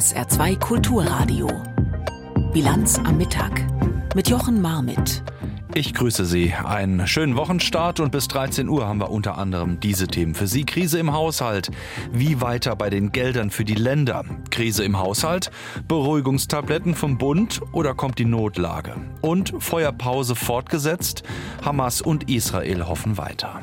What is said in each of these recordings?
SR2 Kulturradio. Bilanz am Mittag mit Jochen Marmit. Ich grüße Sie. Einen schönen Wochenstart und bis 13 Uhr haben wir unter anderem diese Themen für Sie. Krise im Haushalt. Wie weiter bei den Geldern für die Länder? Krise im Haushalt? Beruhigungstabletten vom Bund oder kommt die Notlage? Und Feuerpause fortgesetzt? Hamas und Israel hoffen weiter.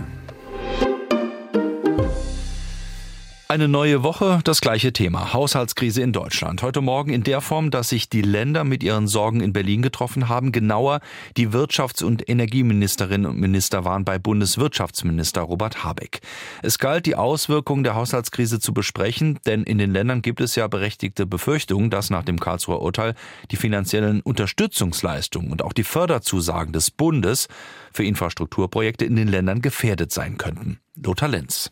Eine neue Woche, das gleiche Thema. Haushaltskrise in Deutschland. Heute Morgen in der Form, dass sich die Länder mit ihren Sorgen in Berlin getroffen haben. Genauer, die Wirtschafts- und Energieministerinnen und Minister waren bei Bundeswirtschaftsminister Robert Habeck. Es galt, die Auswirkungen der Haushaltskrise zu besprechen, denn in den Ländern gibt es ja berechtigte Befürchtungen, dass nach dem Karlsruher Urteil die finanziellen Unterstützungsleistungen und auch die Förderzusagen des Bundes für Infrastrukturprojekte in den Ländern gefährdet sein könnten. Lothar Lenz.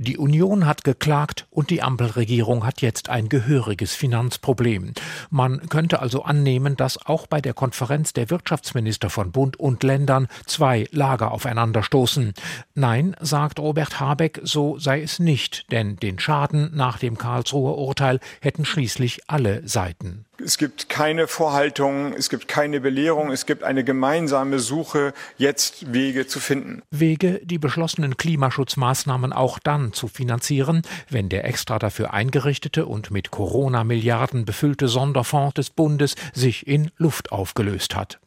Die Union hat geklagt und die Ampelregierung hat jetzt ein gehöriges Finanzproblem. Man könnte also annehmen, dass auch bei der Konferenz der Wirtschaftsminister von Bund und Ländern zwei Lager aufeinanderstoßen. Nein, sagt Robert Habeck, so sei es nicht, denn den Schaden nach dem Karlsruher Urteil hätten schließlich alle Seiten. Es gibt keine Vorhaltungen, es gibt keine Belehrung, es gibt eine gemeinsame Suche, jetzt Wege zu finden. Wege, die beschlossenen Klimaschutzmaßnahmen auch dann zu finanzieren, wenn der extra dafür eingerichtete und mit Corona-Milliarden befüllte Sonderfonds des Bundes sich in Luft aufgelöst hat.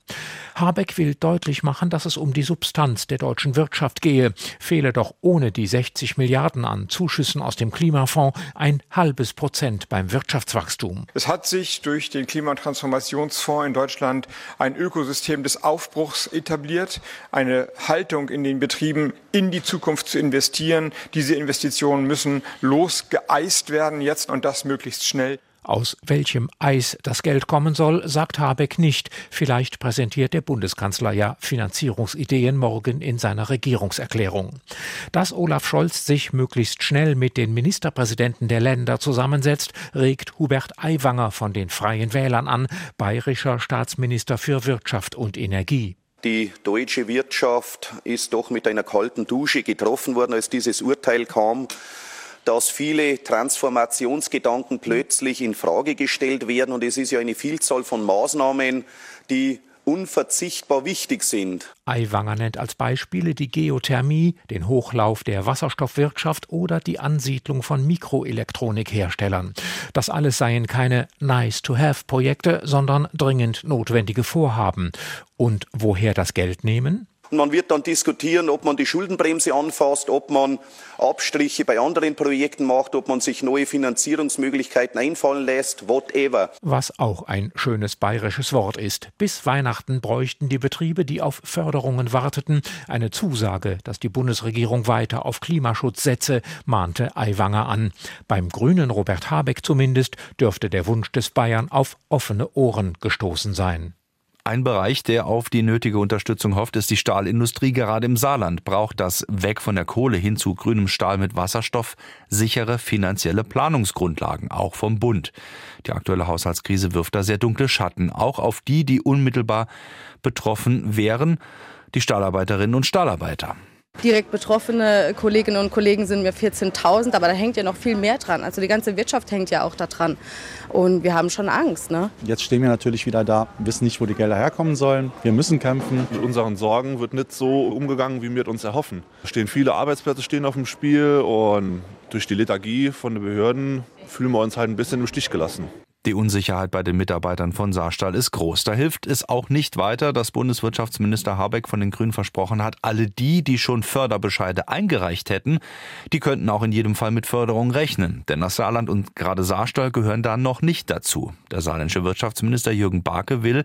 Habeck will deutlich machen, dass es um die Substanz der deutschen Wirtschaft gehe, fehle doch ohne die 60 Milliarden an Zuschüssen aus dem Klimafonds ein halbes Prozent beim Wirtschaftswachstum. Es hat sich durch den Klimatransformationsfonds in Deutschland ein Ökosystem des Aufbruchs etabliert, eine Haltung in den Betrieben in die Zukunft zu investieren. Diese Investitionen müssen losgeeist werden jetzt und das möglichst schnell. Aus welchem Eis das Geld kommen soll, sagt Habeck nicht. Vielleicht präsentiert der Bundeskanzler ja Finanzierungsideen morgen in seiner Regierungserklärung. Dass Olaf Scholz sich möglichst schnell mit den Ministerpräsidenten der Länder zusammensetzt, regt Hubert Aiwanger von den Freien Wählern an, bayerischer Staatsminister für Wirtschaft und Energie. Die deutsche Wirtschaft ist doch mit einer kalten Dusche getroffen worden, als dieses Urteil kam dass viele Transformationsgedanken plötzlich in Frage gestellt werden. Und es ist ja eine Vielzahl von Maßnahmen, die unverzichtbar wichtig sind. Aiwanger nennt als Beispiele die Geothermie, den Hochlauf der Wasserstoffwirtschaft oder die Ansiedlung von Mikroelektronikherstellern. Das alles seien keine Nice-to-have-Projekte, sondern dringend notwendige Vorhaben. Und woher das Geld nehmen? Und man wird dann diskutieren, ob man die Schuldenbremse anfasst, ob man Abstriche bei anderen Projekten macht, ob man sich neue Finanzierungsmöglichkeiten einfallen lässt, whatever. Was auch ein schönes bayerisches Wort ist. Bis Weihnachten bräuchten die Betriebe, die auf Förderungen warteten, eine Zusage, dass die Bundesregierung weiter auf Klimaschutz setze, mahnte Aiwanger an. Beim grünen Robert Habeck zumindest dürfte der Wunsch des Bayern auf offene Ohren gestoßen sein. Ein Bereich, der auf die nötige Unterstützung hofft, ist die Stahlindustrie. Gerade im Saarland braucht das Weg von der Kohle hin zu grünem Stahl mit Wasserstoff sichere finanzielle Planungsgrundlagen, auch vom Bund. Die aktuelle Haushaltskrise wirft da sehr dunkle Schatten, auch auf die, die unmittelbar betroffen wären, die Stahlarbeiterinnen und Stahlarbeiter. Direkt betroffene Kolleginnen und Kollegen sind mir 14.000, aber da hängt ja noch viel mehr dran. Also die ganze Wirtschaft hängt ja auch da dran. Und wir haben schon Angst. Ne? Jetzt stehen wir natürlich wieder da, wissen nicht, wo die Gelder herkommen sollen. Wir müssen kämpfen. Mit unseren Sorgen wird nicht so umgegangen, wie wir uns erhoffen. Es stehen viele Arbeitsplätze stehen auf dem Spiel und durch die Lethargie von den Behörden fühlen wir uns halt ein bisschen im Stich gelassen. Die Unsicherheit bei den Mitarbeitern von Saarstahl ist groß. Da hilft es auch nicht weiter, dass Bundeswirtschaftsminister Habeck von den Grünen versprochen hat, alle die, die schon Förderbescheide eingereicht hätten, die könnten auch in jedem Fall mit Förderung rechnen. Denn das Saarland und gerade Saarstahl gehören da noch nicht dazu. Der saarländische Wirtschaftsminister Jürgen Barke will,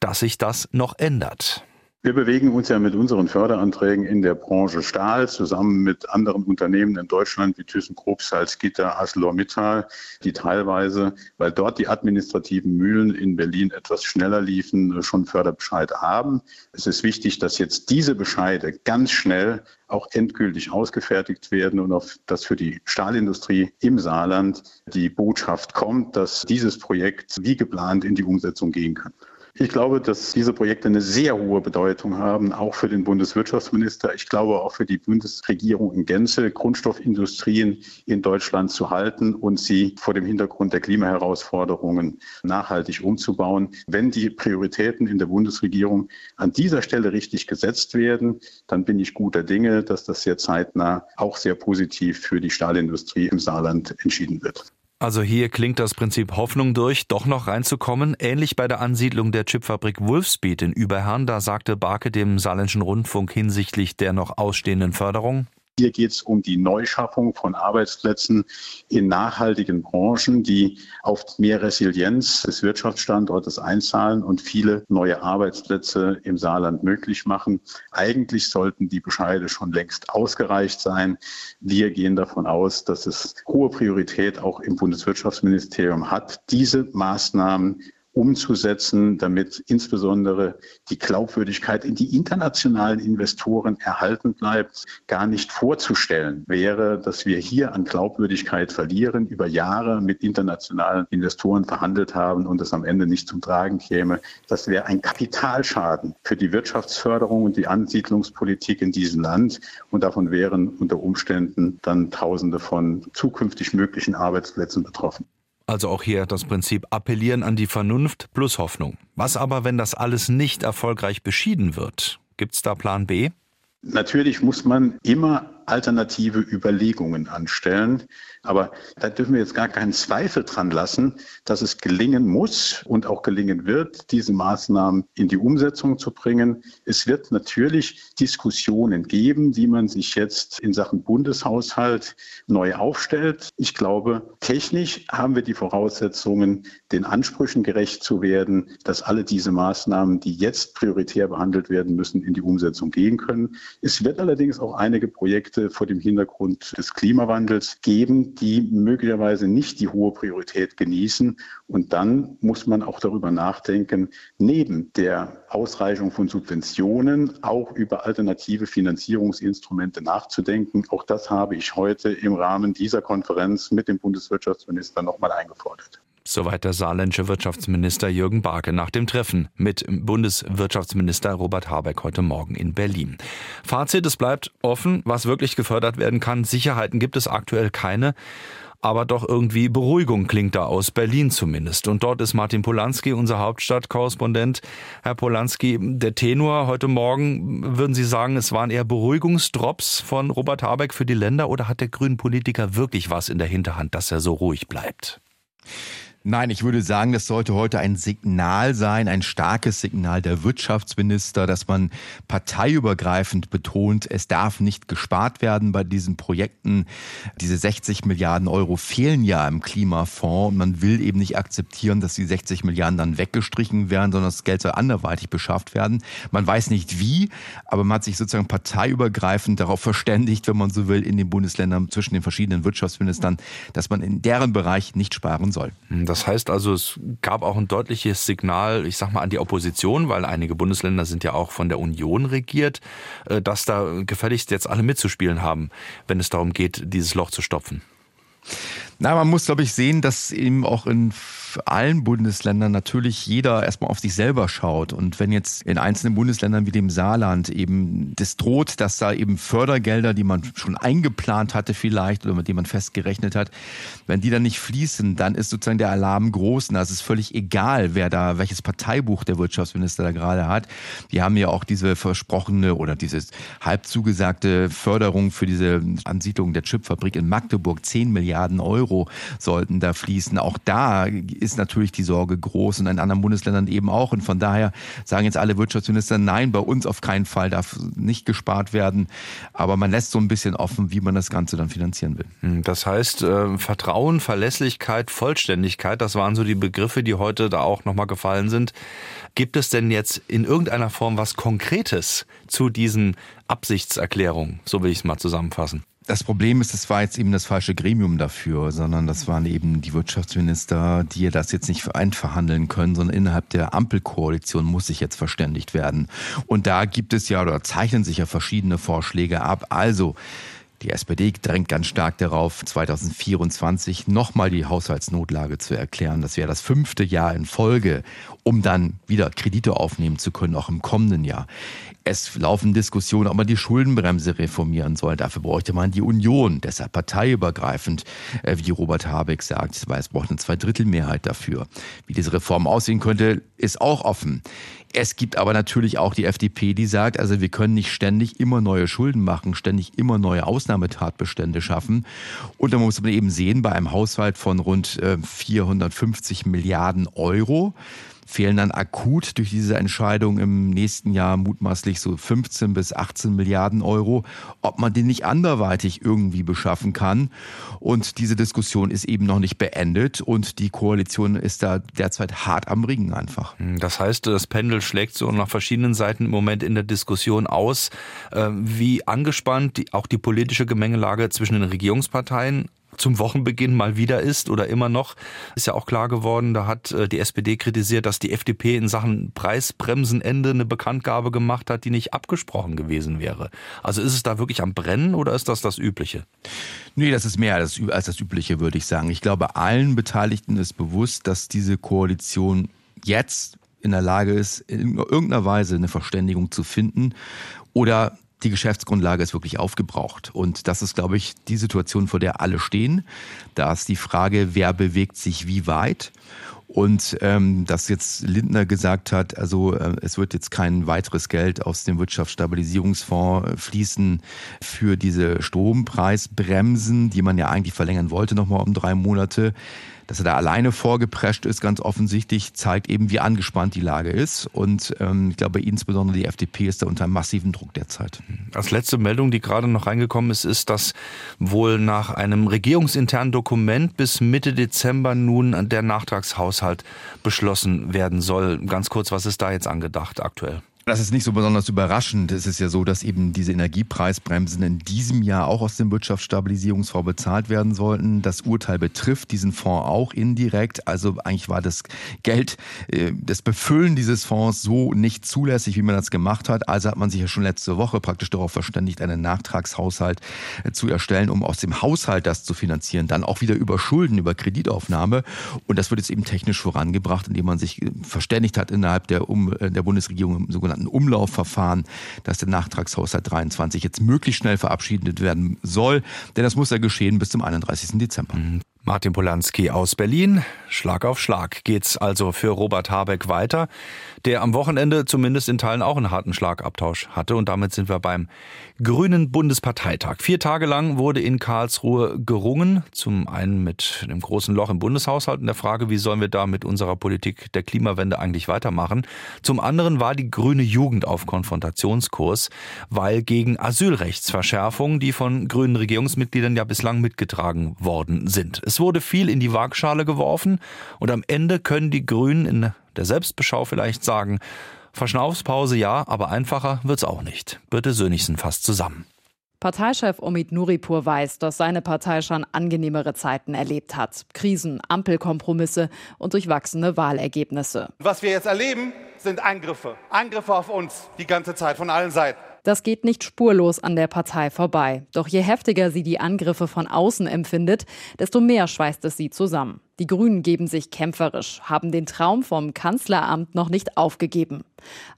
dass sich das noch ändert. Wir bewegen uns ja mit unseren Förderanträgen in der Branche Stahl zusammen mit anderen Unternehmen in Deutschland wie ThyssenKrupp, Salzgitter, ArcelorMittal, die teilweise, weil dort die administrativen Mühlen in Berlin etwas schneller liefen, schon Förderbescheid haben. Es ist wichtig, dass jetzt diese Bescheide ganz schnell auch endgültig ausgefertigt werden und auf dass für die Stahlindustrie im Saarland die Botschaft kommt, dass dieses Projekt wie geplant in die Umsetzung gehen kann. Ich glaube, dass diese Projekte eine sehr hohe Bedeutung haben, auch für den Bundeswirtschaftsminister. Ich glaube auch für die Bundesregierung in Gänze, Grundstoffindustrien in Deutschland zu halten und sie vor dem Hintergrund der Klimaherausforderungen nachhaltig umzubauen. Wenn die Prioritäten in der Bundesregierung an dieser Stelle richtig gesetzt werden, dann bin ich guter Dinge, dass das sehr zeitnah auch sehr positiv für die Stahlindustrie im Saarland entschieden wird. Also hier klingt das Prinzip Hoffnung durch, doch noch reinzukommen. Ähnlich bei der Ansiedlung der Chipfabrik Wolfspeed in Überherrn, da sagte Barke dem Saarländischen Rundfunk hinsichtlich der noch ausstehenden Förderung. Hier geht es um die Neuschaffung von Arbeitsplätzen in nachhaltigen Branchen, die auf mehr Resilienz des Wirtschaftsstandortes einzahlen und viele neue Arbeitsplätze im Saarland möglich machen. Eigentlich sollten die Bescheide schon längst ausgereicht sein. Wir gehen davon aus, dass es hohe Priorität auch im Bundeswirtschaftsministerium hat, diese Maßnahmen umzusetzen, damit insbesondere die Glaubwürdigkeit in die internationalen Investoren erhalten bleibt. Gar nicht vorzustellen wäre, dass wir hier an Glaubwürdigkeit verlieren, über Jahre mit internationalen Investoren verhandelt haben und es am Ende nicht zum Tragen käme. Das wäre ein Kapitalschaden für die Wirtschaftsförderung und die Ansiedlungspolitik in diesem Land. Und davon wären unter Umständen dann Tausende von zukünftig möglichen Arbeitsplätzen betroffen. Also auch hier das Prinzip appellieren an die Vernunft plus Hoffnung. Was aber, wenn das alles nicht erfolgreich beschieden wird? Gibt's da Plan B? Natürlich muss man immer alternative Überlegungen anstellen. Aber da dürfen wir jetzt gar keinen Zweifel dran lassen, dass es gelingen muss und auch gelingen wird, diese Maßnahmen in die Umsetzung zu bringen. Es wird natürlich Diskussionen geben, wie man sich jetzt in Sachen Bundeshaushalt neu aufstellt. Ich glaube, technisch haben wir die Voraussetzungen, den Ansprüchen gerecht zu werden, dass alle diese Maßnahmen, die jetzt prioritär behandelt werden müssen, in die Umsetzung gehen können. Es wird allerdings auch einige Projekte Projekte vor dem Hintergrund des Klimawandels geben, die möglicherweise nicht die hohe Priorität genießen. Und dann muss man auch darüber nachdenken, neben der Ausreichung von Subventionen auch über alternative Finanzierungsinstrumente nachzudenken. Auch das habe ich heute im Rahmen dieser Konferenz mit dem Bundeswirtschaftsminister nochmal eingefordert. Soweit der saarländische Wirtschaftsminister Jürgen Barke nach dem Treffen mit Bundeswirtschaftsminister Robert Habeck heute Morgen in Berlin. Fazit, es bleibt offen, was wirklich gefördert werden kann. Sicherheiten gibt es aktuell keine. Aber doch irgendwie Beruhigung klingt da aus Berlin zumindest. Und dort ist Martin Polanski, unser Hauptstadtkorrespondent. Herr Polanski, der Tenor heute Morgen, würden Sie sagen, es waren eher Beruhigungsdrops von Robert Habeck für die Länder oder hat der grünen Politiker wirklich was in der Hinterhand, dass er so ruhig bleibt? Nein, ich würde sagen, das sollte heute ein Signal sein, ein starkes Signal der Wirtschaftsminister, dass man parteiübergreifend betont, es darf nicht gespart werden bei diesen Projekten. Diese 60 Milliarden Euro fehlen ja im Klimafonds und man will eben nicht akzeptieren, dass die 60 Milliarden dann weggestrichen werden, sondern das Geld soll anderweitig beschafft werden. Man weiß nicht wie, aber man hat sich sozusagen parteiübergreifend darauf verständigt, wenn man so will, in den Bundesländern zwischen den verschiedenen Wirtschaftsministern, dass man in deren Bereich nicht sparen soll. Das heißt also, es gab auch ein deutliches Signal, ich sag mal, an die Opposition, weil einige Bundesländer sind ja auch von der Union regiert, äh, dass da gefälligst jetzt alle mitzuspielen haben, wenn es darum geht, dieses Loch zu stopfen. Na, man muss, glaube ich, sehen, dass eben auch in allen Bundesländern natürlich jeder erstmal auf sich selber schaut. Und wenn jetzt in einzelnen Bundesländern wie dem Saarland eben das droht, dass da eben Fördergelder, die man schon eingeplant hatte vielleicht oder mit denen man festgerechnet hat, wenn die dann nicht fließen, dann ist sozusagen der Alarm groß. Und da ist völlig egal, wer da, welches Parteibuch der Wirtschaftsminister da gerade hat. Die haben ja auch diese versprochene oder dieses halb zugesagte Förderung für diese Ansiedlung der Chipfabrik in Magdeburg. 10 Milliarden Euro sollten da fließen. Auch da ist natürlich die Sorge groß und in anderen Bundesländern eben auch. Und von daher sagen jetzt alle Wirtschaftsminister, nein, bei uns auf keinen Fall darf nicht gespart werden. Aber man lässt so ein bisschen offen, wie man das Ganze dann finanzieren will. Hm, das heißt, äh, Vertrauen, Verlässlichkeit, Vollständigkeit, das waren so die Begriffe, die heute da auch nochmal gefallen sind. Gibt es denn jetzt in irgendeiner Form was Konkretes zu diesen Absichtserklärungen? So will ich es mal zusammenfassen. Das Problem ist, es war jetzt eben das falsche Gremium dafür, sondern das waren eben die Wirtschaftsminister, die das jetzt nicht einverhandeln können, sondern innerhalb der Ampelkoalition muss sich jetzt verständigt werden. Und da gibt es ja oder zeichnen sich ja verschiedene Vorschläge ab. Also Die SPD drängt ganz stark darauf, 2024 nochmal die Haushaltsnotlage zu erklären. Das wäre das fünfte Jahr in Folge, um dann wieder Kredite aufnehmen zu können, auch im kommenden Jahr. Es laufen Diskussionen, ob man die Schuldenbremse reformieren soll. Dafür bräuchte man die Union, deshalb parteiübergreifend, äh, wie Robert Habeck sagt, weil es braucht eine Zweidrittelmehrheit dafür. Wie diese Reform aussehen könnte, ist auch offen. Es gibt aber natürlich auch die FDP, die sagt, also wir können nicht ständig immer neue Schulden machen, ständig immer neue Ausnahmetatbestände schaffen. Und da muss man eben sehen, bei einem Haushalt von rund 450 äh, Milliarden Euro, fehlen dann akut durch diese Entscheidung im nächsten Jahr mutmaßlich so 15 bis 18 Milliarden Euro, ob man den nicht anderweitig irgendwie beschaffen kann. Und diese Diskussion ist eben noch nicht beendet und die Koalition ist da derzeit hart am Ringen einfach. Hm, das heißt, das Pendel schlägt so nach verschiedenen Seiten im Moment in der Diskussion aus. Ähm, wie angespannt auch die politische Gemengelage zwischen den Regierungsparteien zum Wochenbeginn mal wieder ist oder immer noch, ist ja auch klar geworden. Da hat äh, die SPD kritisiert, dass die FDP in Sachen Preisbremsenende eine Bekanntgabe gemacht hat, die nicht abgesprochen gewesen wäre. Also ist es da wirklich am Brennen oder ist das das Übliche? Nee, das ist mehr als, das Übliche, würde ich sagen. Ich glaube, allen Beteiligten ist bewusst, dass diese Koalition jetzt in der Lage ist, in irgendeiner Weise eine Verständigung zu finden oder die Geschäftsgrundlage ist wirklich aufgebraucht. Und das ist, glaube ich, die Situation, vor der alle stehen. Da ist die Frage, wer bewegt sich wie weit. Und ähm, dass jetzt Lindner gesagt hat, also äh, es wird jetzt kein weiteres Geld aus dem Wirtschaftsstabilisierungsfonds fließen für diese Strompreisbremsen, die man ja eigentlich verlängern wollte, nochmal um drei Monate dass er da alleine vorgeprescht ist, ganz offensichtlich, zeigt eben, wie angespannt die Lage ist. Und ähm, ich glaube, insbesondere die FDP ist da unter massivem Druck derzeit. Als letzte Meldung, die gerade noch reingekommen ist, ist, dass wohl nach einem regierungsinternen Dokument bis Mitte Dezember nun der Nachtragshaushalt beschlossen werden soll. Ganz kurz, was ist da jetzt angedacht aktuell? Das ist nicht so besonders überraschend. Es ist ja so, dass eben diese Energiepreisbremsen in diesem Jahr auch aus dem Wirtschaftsstabilisierungsfonds bezahlt werden sollten. Das Urteil betrifft diesen Fonds auch indirekt. Also eigentlich war das Geld, äh, das Befüllen dieses Fonds so nicht zulässig, wie man das gemacht hat. Also hat man sich ja schon letzte Woche praktisch darauf verständigt, einen Nachtragshaushalt äh, zu erstellen, um aus dem Haushalt das zu finanzieren. Dann auch wieder über Schulden, über Kreditaufnahme. Und das wird jetzt eben technisch vorangebracht, indem man sich äh, verständigt hat innerhalb der, um, der Bundesregierung im sogenannten sogenannten Umlaufverfahren, dass der Nachtragshaushalt 23 jetzt möglichst schnell verabschiedet werden soll. Denn das muss ja geschehen bis zum 31. Dezember. Mhm. Martin Polanski aus Berlin. Schlag auf Schlag geht's also für Robert Habeck weiter, der am Wochenende zumindest in Teilen auch einen harten Schlagabtausch hatte. Und damit sind wir beim Grünen Bundesparteitag. Vier Tage lang wurde in Karlsruhe gerungen. Zum einen mit einem großen Loch im Bundeshaushalt und der Frage, wie sollen wir da mit unserer Politik der Klimawende eigentlich weitermachen. Zum anderen war die grüne Jugend auf Konfrontationskurs, weil gegen Asylrechtsverschärfungen, die von grünen Regierungsmitgliedern ja bislang mitgetragen worden sind. Es wurde viel in die Waagschale geworfen und am Ende können die Grünen in der Selbstbeschau vielleicht sagen, Verschnaufspause ja, aber einfacher wird's auch nicht. Birte Sönigsen fasst zusammen. Parteichef Omid Nuripur weiß, dass seine Partei schon angenehmere Zeiten erlebt hat. Krisen, Ampelkompromisse und durchwachsene Wahlergebnisse. Was wir jetzt erleben, sind Angriffe. Angriffe auf uns die ganze Zeit von allen Seiten. Das geht nicht spurlos an der Partei vorbei. Doch je heftiger sie die Angriffe von außen empfindet, desto mehr schweißt es sie zusammen. Die Grünen geben sich kämpferisch, haben den Traum vom Kanzleramt noch nicht aufgegeben.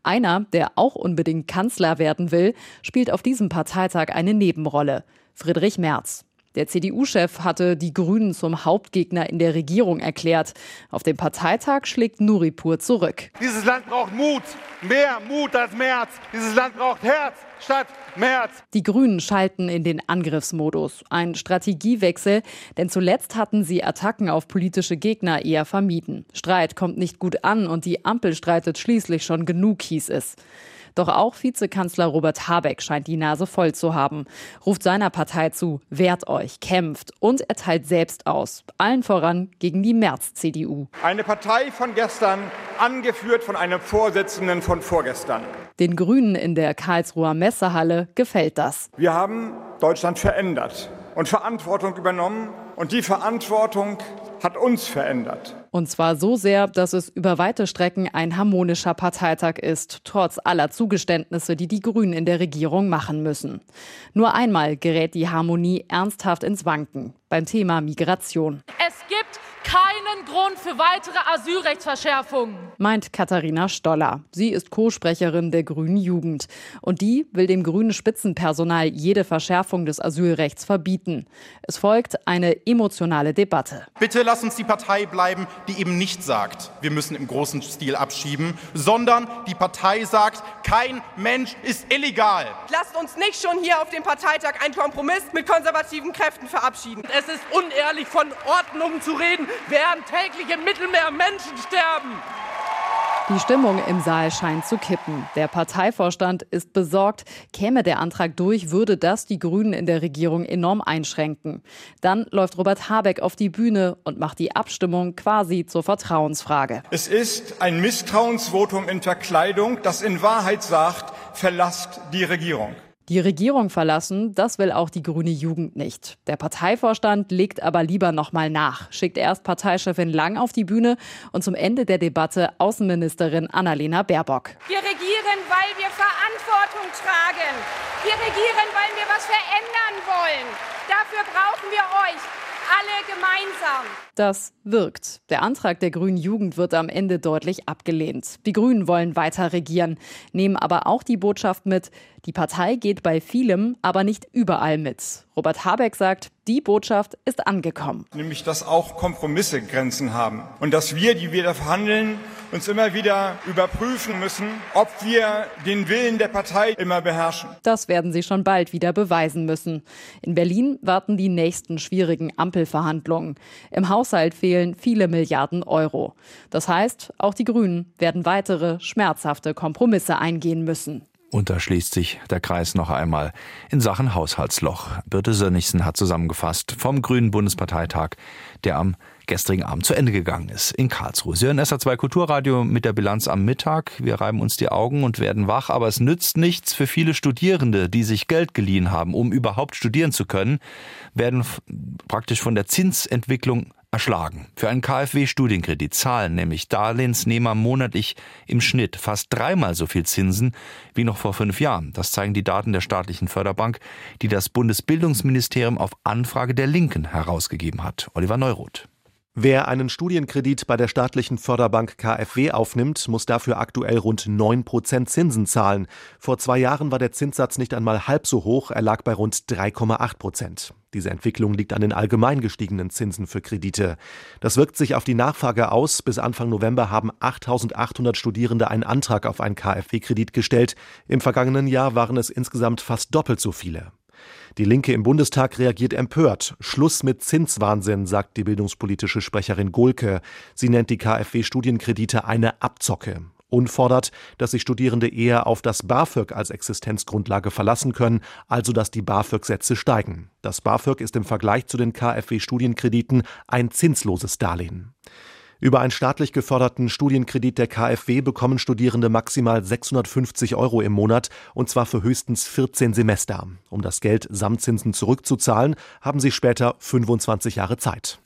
Einer, der auch unbedingt Kanzler werden will, spielt auf diesem Parteitag eine Nebenrolle. Friedrich Merz. Der CDU-Chef hatte die Grünen zum Hauptgegner in der Regierung erklärt. Auf dem Parteitag schlägt Nuripur zurück. Dieses Land braucht Mut, mehr Mut als März. Dieses Land braucht Herz statt März. Die Grünen schalten in den Angriffsmodus. Ein Strategiewechsel, denn zuletzt hatten sie Attacken auf politische Gegner eher vermieden. Streit kommt nicht gut an und die Ampel streitet schließlich schon genug, hieß es. Doch auch Vizekanzler Robert Habeck scheint die Nase voll zu haben, ruft seiner Partei zu, wehrt euch, kämpft und er teilt selbst aus, allen voran gegen die März-CDU. Eine Partei von gestern, angeführt von einem Vorsitzenden von vorgestern. Den Grünen in der Karlsruher Messehalle gefällt das. Wir haben Deutschland verändert und Verantwortung übernommen und die Verantwortung hat uns verändert. Und zwar so sehr, dass es über weite Strecken ein harmonischer Parteitag ist, trotz aller Zugeständnisse, die die Grünen in der Regierung machen müssen. Nur einmal gerät die Harmonie ernsthaft ins Wanken beim Thema Migration. Es gibt keinen Grund für weitere Asylrechtsverschärfungen, meint Katharina Stoller. Sie ist Co-Sprecherin der Grünen Jugend. Und die will dem grünen Spitzenpersonal jede Verschärfung des Asylrechts verbieten. Es folgt eine emotionale Debatte. Bitte lass uns die Partei bleiben, die eben nicht sagt, wir müssen im großen Stil abschieben, sondern die Partei sagt, kein Mensch ist illegal. Lasst uns nicht schon hier auf dem Parteitag einen Kompromiss mit konservativen Kräften verabschieden. Es ist unehrlich, von Ordnung zu reden, während täglich im Mittelmeer Menschen sterben. Die Stimmung im Saal scheint zu kippen. Der Parteivorstand ist besorgt. Käme der Antrag durch, würde das die Grünen in der Regierung enorm einschränken. Dann läuft Robert Habeck auf die Bühne und macht die Abstimmung quasi zur Vertrauensfrage. Es ist ein Misstrauensvotum in Verkleidung, das in Wahrheit sagt, verlasst die Regierung. Die Regierung verlassen, das will auch die grüne Jugend nicht. Der Parteivorstand legt aber lieber nochmal nach, schickt erst Parteichefin Lang auf die Bühne und zum Ende der Debatte Außenministerin Annalena Baerbock. Wir regieren, weil wir Verantwortung tragen. Wir regieren, weil wir was verändern wollen. Dafür brauchen wir euch alle gemeinsam. Das wirkt. Der Antrag der Grünen Jugend wird am Ende deutlich abgelehnt. Die Grünen wollen weiter regieren, nehmen aber auch die Botschaft mit, die Partei geht bei vielem, aber nicht überall mit. Robert Habeck sagt, die Botschaft ist angekommen. Nämlich, dass auch Kompromisse Grenzen haben und dass wir, die wir da verhandeln, uns immer wieder überprüfen müssen, ob wir den Willen der Partei immer beherrschen. Das werden sie schon bald wieder beweisen müssen. In Berlin warten die nächsten schwierigen Ampelverhandlungen. Im Haushalt fehlen viele Milliarden Euro. Das heißt, auch die Grünen werden weitere schmerzhafte Kompromisse eingehen müssen. Und da schließt sich der Kreis noch einmal in Sachen Haushaltsloch. Birte Sönnigsen hat zusammengefasst vom Grünen Bundesparteitag, der am gestrigen Abend zu Ende gegangen ist in Karlsruhe. Sie hören SA2 Kulturradio mit der Bilanz am Mittag. Wir reiben uns die Augen und werden wach, aber es nützt nichts für viele Studierende, die sich Geld geliehen haben, um überhaupt studieren zu können, werden praktisch von der Zinsentwicklung erschlagen. Für einen KfW-Studienkredit zahlen nämlich Darlehensnehmer monatlich im Schnitt fast dreimal so viel Zinsen wie noch vor fünf Jahren. Das zeigen die Daten der staatlichen Förderbank, die das Bundesbildungsministerium auf Anfrage der Linken herausgegeben hat. Oliver Neuroth. Wer einen Studienkredit bei der staatlichen Förderbank KfW aufnimmt, muss dafür aktuell rund 9% Zinsen zahlen. Vor zwei Jahren war der Zinssatz nicht einmal halb so hoch, er lag bei rund 3,8%. Diese Entwicklung liegt an den allgemein gestiegenen Zinsen für Kredite. Das wirkt sich auf die Nachfrage aus. Bis Anfang November haben 8800 Studierende einen Antrag auf einen KfW-Kredit gestellt. Im vergangenen Jahr waren es insgesamt fast doppelt so viele. Die Linke im Bundestag reagiert empört. Schluss mit Zinswahnsinn, sagt die bildungspolitische Sprecherin Gohlke. Sie nennt die KfW-Studienkredite eine Abzocke und fordert, dass sich Studierende eher auf das BAföG als Existenzgrundlage verlassen können, also dass die BAföG-Sätze steigen. Das BAföG ist im Vergleich zu den KfW-Studienkrediten ein zinsloses Darlehen. Über einen staatlich geförderten Studienkredit der KfW bekommen Studierende maximal 650 Euro im Monat und zwar für höchstens 14 Semester. Um das Geld samt Zinsen zurückzuzahlen, haben sie später 25 Jahre Zeit.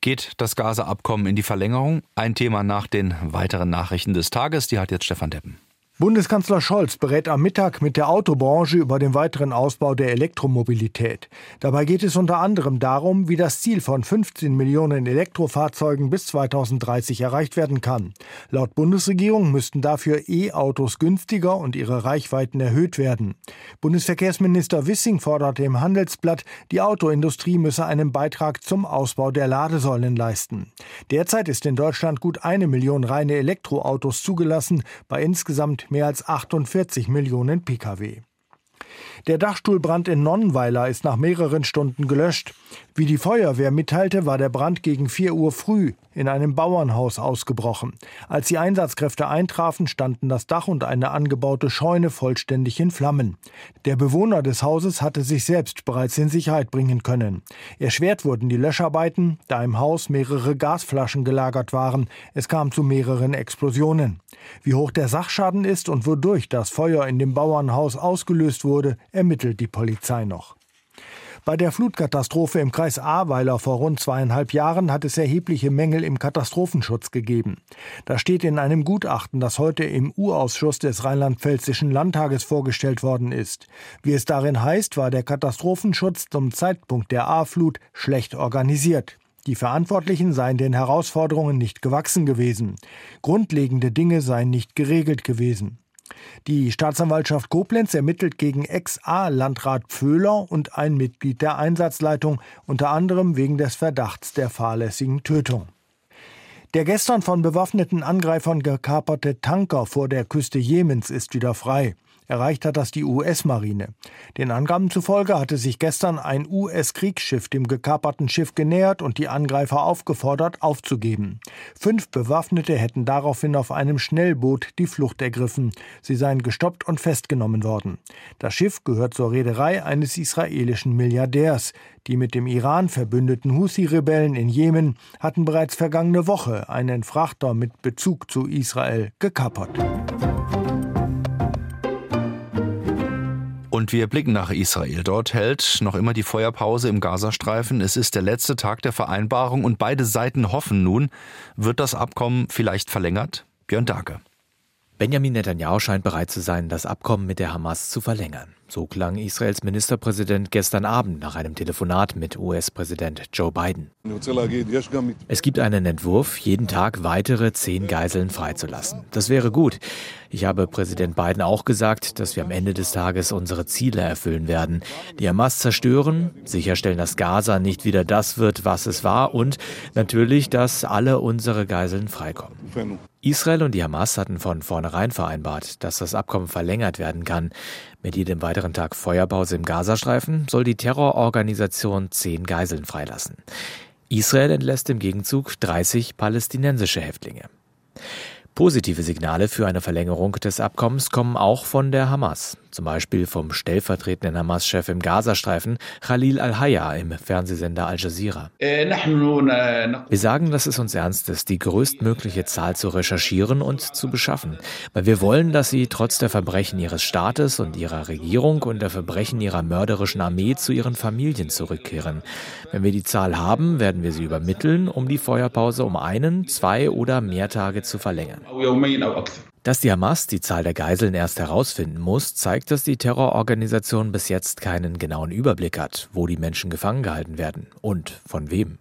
Geht das Gaza-Abkommen in die Verlängerung? Ein Thema nach den weiteren Nachrichten des Tages. Die hat jetzt Stefan Deppen. Bundeskanzler Scholz berät am Mittag mit der Autobranche über den weiteren Ausbau der Elektromobilität. Dabei geht es unter anderem darum, wie das Ziel von 15 Millionen Elektrofahrzeugen bis 2030 erreicht werden kann. Laut Bundesregierung müssten dafür E-Autos günstiger und ihre Reichweiten erhöht werden. Bundesverkehrsminister Wissing forderte im Handelsblatt, die Autoindustrie müsse einen Beitrag zum Ausbau der Ladesäulen leisten. Derzeit ist in Deutschland gut eine Million reine Elektroautos zugelassen, bei insgesamt mehr als 48 Millionen Pkw. Der Dachstuhlbrand in Nonnenweiler ist nach mehreren Stunden gelöscht. Wie die Feuerwehr mitteilte, war der Brand gegen 4 Uhr früh in einem Bauernhaus ausgebrochen. Als die Einsatzkräfte eintrafen, standen das Dach und eine angebaute Scheune vollständig in Flammen. Der Bewohner des Hauses hatte sich selbst bereits in Sicherheit bringen können. Erschwert wurden die Löscharbeiten, da im Haus mehrere Gasflaschen gelagert waren. Es kam zu mehreren Explosionen. Wie hoch der Sachschaden ist und wodurch das Feuer in dem Bauernhaus ausgelöst wurde, ermittelt die Polizei noch. Bei der Flutkatastrophe im Kreis Ahrweiler vor rund zweieinhalb Jahren hat es erhebliche Mängel im Katastrophenschutz gegeben. Das steht in einem Gutachten, das heute im U-Ausschuss des Rheinland-Pfälzischen Landtages vorgestellt worden ist. Wie es darin heißt, war der Katastrophenschutz zum Zeitpunkt der A-Flut schlecht organisiert. Die Verantwortlichen seien den Herausforderungen nicht gewachsen gewesen. Grundlegende Dinge seien nicht geregelt gewesen. Die Staatsanwaltschaft Koblenz ermittelt gegen Ex-A-Landrat Pföhler und ein Mitglied der Einsatzleitung, unter anderem wegen des Verdachts der fahrlässigen Tötung. Der gestern von bewaffneten Angreifern gekaperte Tanker vor der Küste Jemens ist wieder frei. Erreicht hat das die US-Marine. Den Angaben zufolge hatte sich gestern ein US-Kriegsschiff dem gekaperten Schiff genähert und die Angreifer aufgefordert, aufzugeben. Fünf Bewaffnete hätten daraufhin auf einem Schnellboot die Flucht ergriffen. Sie seien gestoppt und festgenommen worden. Das Schiff gehört zur Reederei eines israelischen Milliardärs. Die mit dem Iran verbündeten Houthi-Rebellen in Jemen hatten bereits vergangene Woche einen Frachter mit Bezug zu Israel gekapert. Und wir blicken nach Israel. Dort hält noch immer die Feuerpause im Gazastreifen. Es ist der letzte Tag der Vereinbarung und beide Seiten hoffen nun, wird das Abkommen vielleicht verlängert? Björn Dake. Benjamin Netanyahu scheint bereit zu sein, das Abkommen mit der Hamas zu verlängern. So klang Israels Ministerpräsident gestern Abend nach einem Telefonat mit US-Präsident Joe Biden. Es gibt einen Entwurf, jeden Tag weitere zehn Geiseln freizulassen. Das wäre gut. Ich habe Präsident Biden auch gesagt, dass wir am Ende des Tages unsere Ziele erfüllen werden. Die Hamas zerstören, sicherstellen, dass Gaza nicht wieder das wird, was es war und natürlich, dass alle unsere Geiseln freikommen. Israel und die Hamas hatten von vornherein vereinbart, dass das Abkommen verlängert werden kann. Mit jedem weiteren Tag Feuerpause im Gazastreifen soll die Terrororganisation zehn Geiseln freilassen. Israel entlässt im Gegenzug 30 palästinensische Häftlinge. Positive Signale für eine Verlängerung des Abkommens kommen auch von der Hamas, zum Beispiel vom stellvertretenden Hamas-Chef im Gazastreifen, Khalil al-Hayya im Fernsehsender Al Jazeera. Wir sagen, dass es uns ernst ist, die größtmögliche Zahl zu recherchieren und zu beschaffen, weil wir wollen, dass sie trotz der Verbrechen ihres Staates und ihrer Regierung und der Verbrechen ihrer mörderischen Armee zu ihren Familien zurückkehren. Wenn wir die Zahl haben, werden wir sie übermitteln, um die Feuerpause um einen, zwei oder mehr Tage zu verlängern. Dass die Hamas die Zahl der Geiseln erst herausfinden muss, zeigt, dass die Terrororganisation bis jetzt keinen genauen Überblick hat, wo die Menschen gefangen gehalten werden und von wem.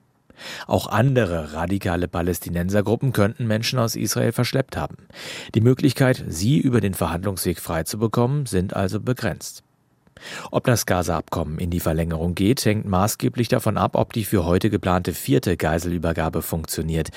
Auch andere radikale Palästinensergruppen könnten Menschen aus Israel verschleppt haben. Die Möglichkeit, sie über den Verhandlungsweg freizubekommen, sind also begrenzt. Ob das Gaza-Abkommen in die Verlängerung geht, hängt maßgeblich davon ab, ob die für heute geplante vierte Geiselübergabe funktioniert.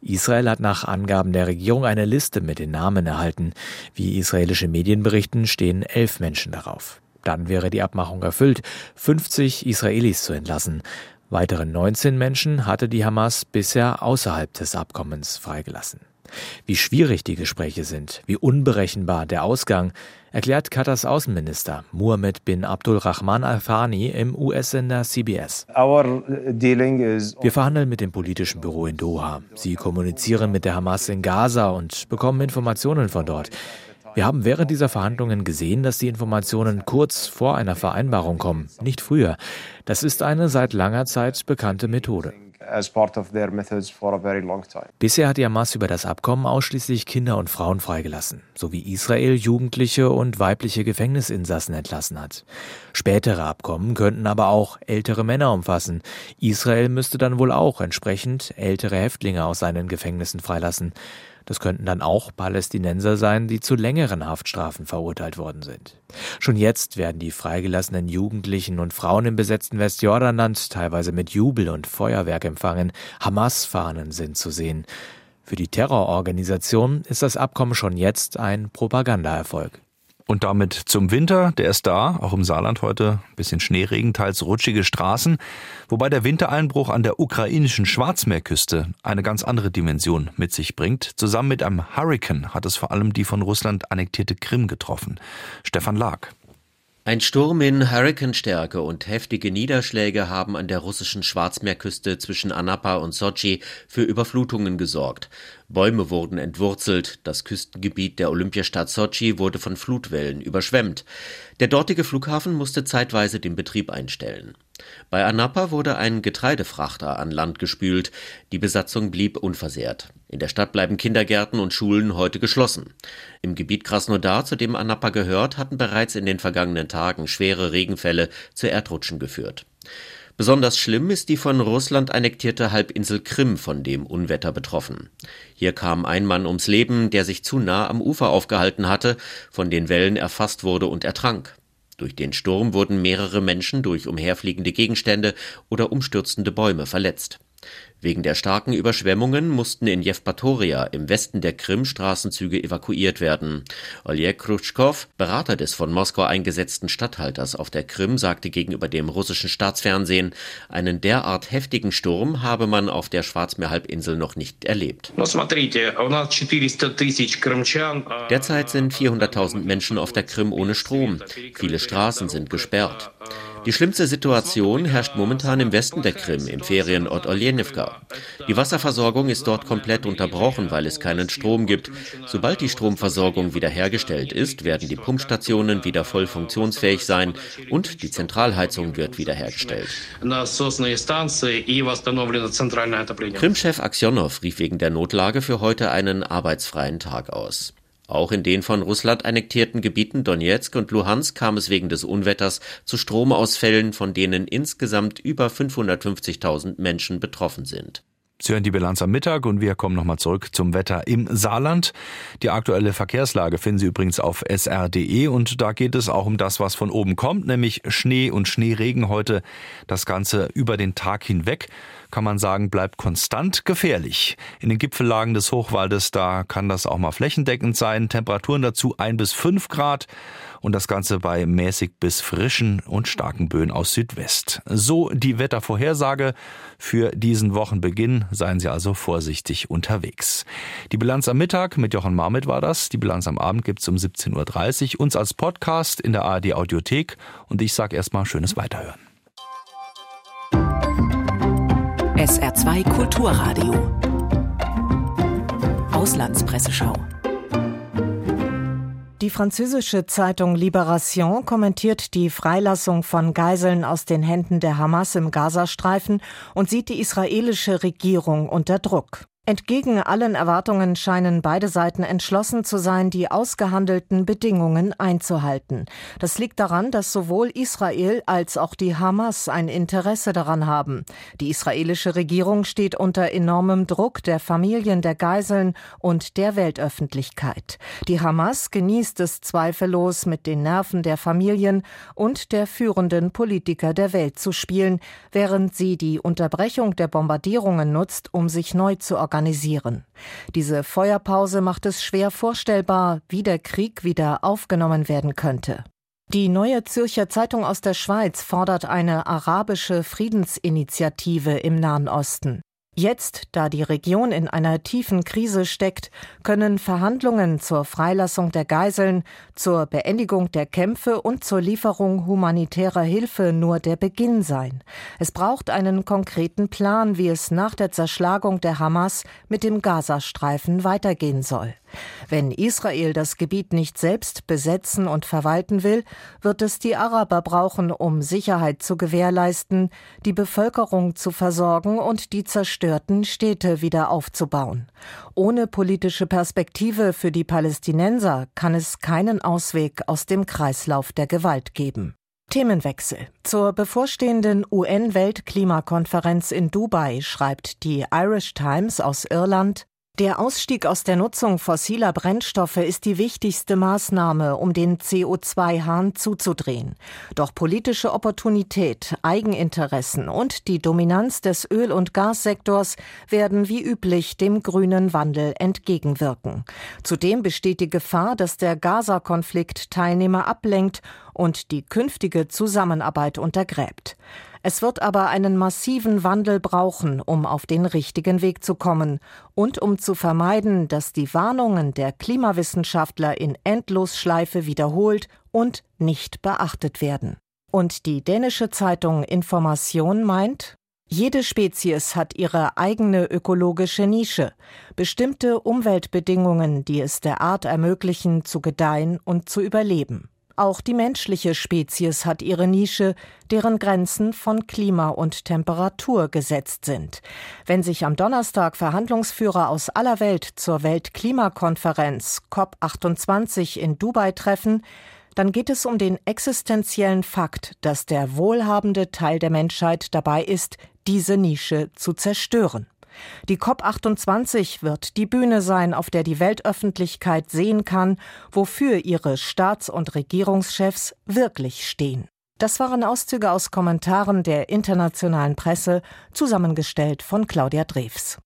Israel hat nach Angaben der Regierung eine Liste mit den Namen erhalten. Wie israelische Medien berichten, stehen elf Menschen darauf. Dann wäre die Abmachung erfüllt, 50 Israelis zu entlassen. Weitere 19 Menschen hatte die Hamas bisher außerhalb des Abkommens freigelassen. Wie schwierig die Gespräche sind, wie unberechenbar der Ausgang, erklärt Katars Außenminister Mohammed bin Abdul Rahman Al-Thani im US-Sender CBS. Wir verhandeln mit dem politischen Büro in Doha. Sie kommunizieren mit der Hamas in Gaza und bekommen Informationen von dort. Wir haben während dieser Verhandlungen gesehen, dass die Informationen kurz vor einer Vereinbarung kommen, nicht früher. Das ist eine seit langer Zeit bekannte Methode. Bisher hat die Hamas über das Abkommen ausschließlich Kinder und Frauen freigelassen, sowie Israel Jugendliche und weibliche Gefängnisinsassen entlassen hat. Spätere Abkommen könnten aber auch ältere Männer umfassen. Israel müsste dann wohl auch entsprechend ältere Häftlinge aus seinen Gefängnissen freilassen. Das könnten dann auch Palästinenser sein, die zu längeren Haftstrafen verurteilt worden sind. Schon jetzt werden die freigelassenen Jugendlichen und Frauen im besetzten Westjordanland teilweise mit Jubel und Feuerwerk empfangen. Hamas-Fahnen sind zu sehen. Für die Terrororganisation ist das Abkommen schon jetzt ein Propagandaerfolg. Und damit zum Winter, der ist da, auch im Saarland heute bisschen Schneeregen, teils rutschige Straßen, wobei der Wintereinbruch an der ukrainischen Schwarzmeerküste eine ganz andere Dimension mit sich bringt. Zusammen mit einem Hurrikan hat es vor allem die von Russland annektierte Krim getroffen. Stefan Lag. Ein Sturm in Hurrikanstärke und heftige Niederschläge haben an der russischen Schwarzmeerküste zwischen Anapa und Sochi für Überflutungen gesorgt. Bäume wurden entwurzelt, das Küstengebiet der Olympiastadt Sochi wurde von Flutwellen überschwemmt. Der dortige Flughafen musste zeitweise den Betrieb einstellen. Bei Anapa wurde ein Getreidefrachter an Land gespült. Die Besatzung blieb unversehrt. In der Stadt bleiben Kindergärten und Schulen heute geschlossen. Im Gebiet Krasnodar, zu dem Anapa gehört, hatten bereits in den vergangenen Tagen schwere Regenfälle zu Erdrutschen geführt. Besonders schlimm ist die von Russland annektierte Halbinsel Krim von dem Unwetter betroffen. Hier kam ein Mann ums Leben, der sich zu nah am Ufer aufgehalten hatte, von den Wellen erfasst wurde und ertrank. Durch den Sturm wurden mehrere Menschen durch umherfliegende Gegenstände oder umstürzende Bäume verletzt. Wegen der starken Überschwemmungen mussten in Jewpatoria im Westen der Krim Straßenzüge evakuiert werden. Oleg Krutschkow, Berater des von Moskau eingesetzten Statthalters auf der Krim, sagte gegenüber dem russischen Staatsfernsehen, einen derart heftigen Sturm habe man auf der Schwarzmeerhalbinsel noch nicht erlebt. Derzeit sind 400.000 Menschen auf der Krim ohne Strom. Viele Straßen sind gesperrt. Die schlimmste Situation herrscht momentan im Westen der Krim, im Ferienort Oljenivka. Die Wasserversorgung ist dort komplett unterbrochen, weil es keinen Strom gibt. Sobald die Stromversorgung wiederhergestellt ist, werden die Pumpstationen wieder voll funktionsfähig sein und die Zentralheizung wird wiederhergestellt. Krim-Chef Aksionow rief wegen der Notlage für heute einen arbeitsfreien Tag aus. Auch in den von Russland annektierten Gebieten Donetsk und Luhansk kam es wegen des Unwetters zu Stromausfällen, von denen insgesamt über 550.000 Menschen betroffen sind. Sie hören die Bilanz am Mittag und wir kommen nochmal zurück zum Wetter im Saarland. Die aktuelle Verkehrslage finden Sie übrigens auf sr.de und da geht es auch um das, was von oben kommt, nämlich Schnee und Schneeregen heute. Das Ganze über den Tag hinweg kann man sagen, bleibt konstant gefährlich. In den Gipfellagen des Hochwaldes, da kann das auch mal flächendeckend sein. Temperaturen dazu ein bis fünf Grad und das Ganze bei mäßig bis frischen und starken Böen aus Südwest. So die Wettervorhersage für diesen Wochenbeginn. Seien Sie also vorsichtig unterwegs. Die Bilanz am Mittag mit Jochen Marmit war das. Die Bilanz am Abend gibt's um 17.30 Uhr. Uns als Podcast in der ARD Audiothek. Und ich sage erstmal schönes Weiterhören. SR2 Kulturradio. Auslandspresseschau. Die französische Zeitung Libération kommentiert die Freilassung von Geiseln aus den Händen der Hamas im Gazastreifen und sieht die israelische Regierung unter Druck. Entgegen allen Erwartungen scheinen beide Seiten entschlossen zu sein, die ausgehandelten Bedingungen einzuhalten. Das liegt daran, dass sowohl Israel als auch die Hamas ein Interesse daran haben. Die israelische Regierung steht unter enormem Druck der Familien der Geiseln und der Weltöffentlichkeit. Die Hamas genießt es zweifellos, mit den Nerven der Familien und der führenden Politiker der Welt zu spielen, während sie die Unterbrechung der Bombardierungen nutzt, um sich neu zu organisieren organisieren. Diese Feuerpause macht es schwer vorstellbar, wie der Krieg wieder aufgenommen werden könnte. Die Neue Zürcher Zeitung aus der Schweiz fordert eine arabische Friedensinitiative im Nahen Osten. Jetzt, da die Region in einer tiefen Krise steckt, können Verhandlungen zur Freilassung der Geiseln, zur Beendigung der Kämpfe und zur Lieferung humanitärer Hilfe nur der Beginn sein. Es braucht einen konkreten Plan, wie es nach der Zerschlagung der Hamas mit dem Gazastreifen weitergehen soll. Wenn Israel das Gebiet nicht selbst besetzen und verwalten will, wird es die Araber brauchen, um Sicherheit zu gewährleisten, die Bevölkerung zu versorgen und die zerstörten Städte wieder aufzubauen. Ohne politische Perspektive für die Palästinenser kann es keinen Ausweg aus dem Kreislauf der Gewalt geben. Themenwechsel. Zur bevorstehenden UN-Weltklimakonferenz in Dubai schreibt die Irish Times aus Irland, der Ausstieg aus der Nutzung fossiler Brennstoffe ist die wichtigste Maßnahme, um den CO2-Hahn zuzudrehen. Doch politische Opportunität, Eigeninteressen und die Dominanz des Öl- und Gassektors werden wie üblich dem grünen Wandel entgegenwirken. Zudem besteht die Gefahr, dass der Gaza-Konflikt Teilnehmer ablenkt und die künftige Zusammenarbeit untergräbt. Es wird aber einen massiven Wandel brauchen, um auf den richtigen Weg zu kommen und um zu vermeiden, dass die Warnungen der Klimawissenschaftler in Endlosschleife wiederholt und nicht beachtet werden. Und die dänische Zeitung Information meint, jede Spezies hat ihre eigene ökologische Nische, bestimmte Umweltbedingungen, die es der Art ermöglichen, zu gedeihen und zu überleben. Auch die menschliche Spezies hat ihre Nische, deren Grenzen von Klima und Temperatur gesetzt sind. Wenn sich am Donnerstag Verhandlungsführer aus aller Welt zur Weltklimakonferenz COP28 in Dubai treffen, dann geht es um den existenziellen Fakt, dass der wohlhabende Teil der Menschheit dabei ist, diese Nische zu zerstören. Die COP28 wird die Bühne sein, auf der die Weltöffentlichkeit sehen kann, wofür ihre Staats- und Regierungschefs wirklich stehen. Das waren Auszüge aus Kommentaren der internationalen Presse, zusammengestellt von Claudia Drews.